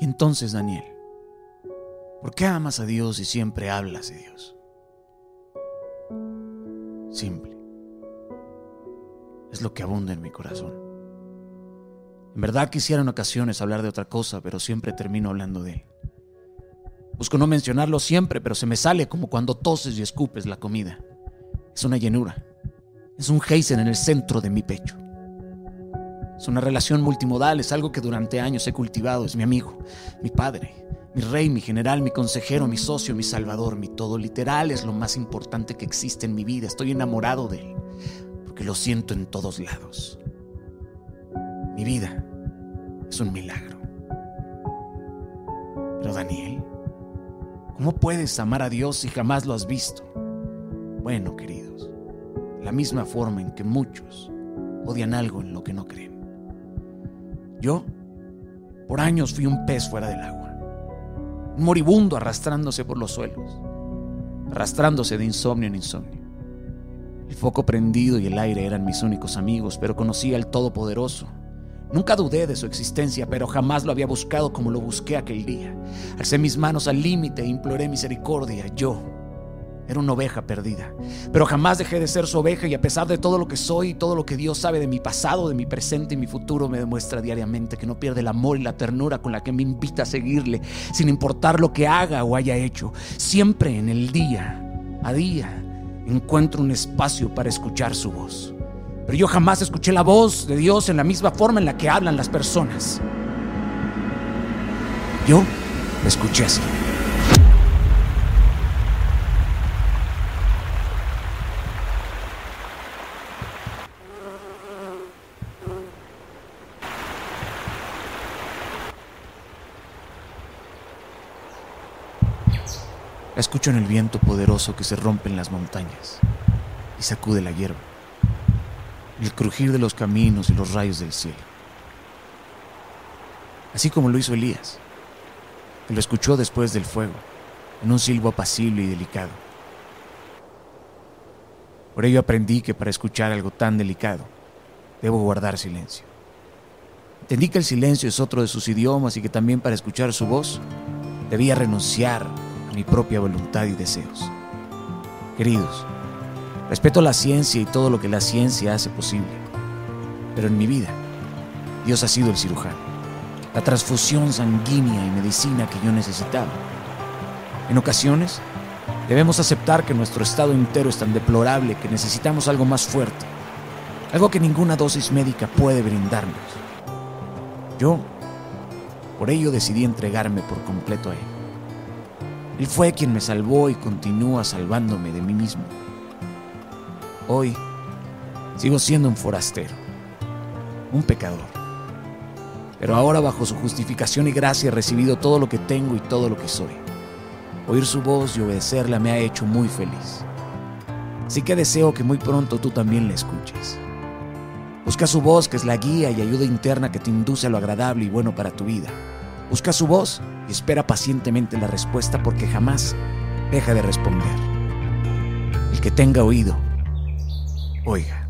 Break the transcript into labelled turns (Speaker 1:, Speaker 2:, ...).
Speaker 1: Y entonces, Daniel, ¿por qué amas a Dios y siempre hablas de Dios? Simple. Es lo que abunda en mi corazón. En verdad quisiera en ocasiones hablar de otra cosa, pero siempre termino hablando de Él. Busco no mencionarlo siempre, pero se me sale como cuando toses y escupes la comida. Es una llenura. Es un geisen en el centro de mi pecho. Es una relación multimodal, es algo que durante años he cultivado. Es mi amigo, mi padre, mi rey, mi general, mi consejero, mi socio, mi salvador, mi todo. Literal es lo más importante que existe en mi vida. Estoy enamorado de él, porque lo siento en todos lados. Mi vida es un milagro. Pero Daniel, ¿cómo puedes amar a Dios si jamás lo has visto? Bueno, queridos, la misma forma en que muchos odian algo en lo que no creen. Yo, por años, fui un pez fuera del agua, un moribundo arrastrándose por los suelos, arrastrándose de insomnio en insomnio. El foco prendido y el aire eran mis únicos amigos, pero conocía al Todopoderoso. Nunca dudé de su existencia, pero jamás lo había buscado como lo busqué aquel día. Alcé mis manos al límite e imploré misericordia. Yo, era una oveja perdida. Pero jamás dejé de ser su oveja y a pesar de todo lo que soy y todo lo que Dios sabe de mi pasado, de mi presente y mi futuro, me demuestra diariamente que no pierde el amor y la ternura con la que me invita a seguirle, sin importar lo que haga o haya hecho. Siempre en el día a día encuentro un espacio para escuchar su voz. Pero yo jamás escuché la voz de Dios en la misma forma en la que hablan las personas. Yo escuché así. Escucho en el viento poderoso que se rompe en las montañas y sacude la hierba, el crujir de los caminos y los rayos del cielo. Así como lo hizo Elías, que lo escuchó después del fuego, en un silbo apacible y delicado. Por ello aprendí que para escuchar algo tan delicado, debo guardar silencio. Entendí que el silencio es otro de sus idiomas y que también para escuchar su voz debía renunciar mi propia voluntad y deseos. Queridos, respeto la ciencia y todo lo que la ciencia hace posible, pero en mi vida Dios ha sido el cirujano, la transfusión sanguínea y medicina que yo necesitaba. En ocasiones, debemos aceptar que nuestro estado entero es tan deplorable que necesitamos algo más fuerte, algo que ninguna dosis médica puede brindarnos. Yo, por ello, decidí entregarme por completo a Él. Él fue quien me salvó y continúa salvándome de mí mismo. Hoy sigo siendo un forastero, un pecador. Pero ahora bajo su justificación y gracia he recibido todo lo que tengo y todo lo que soy. Oír su voz y obedecerla me ha hecho muy feliz. Así que deseo que muy pronto tú también la escuches. Busca su voz, que es la guía y ayuda interna que te induce a lo agradable y bueno para tu vida. Busca su voz y espera pacientemente la respuesta porque jamás deja de responder. El que tenga oído, oiga.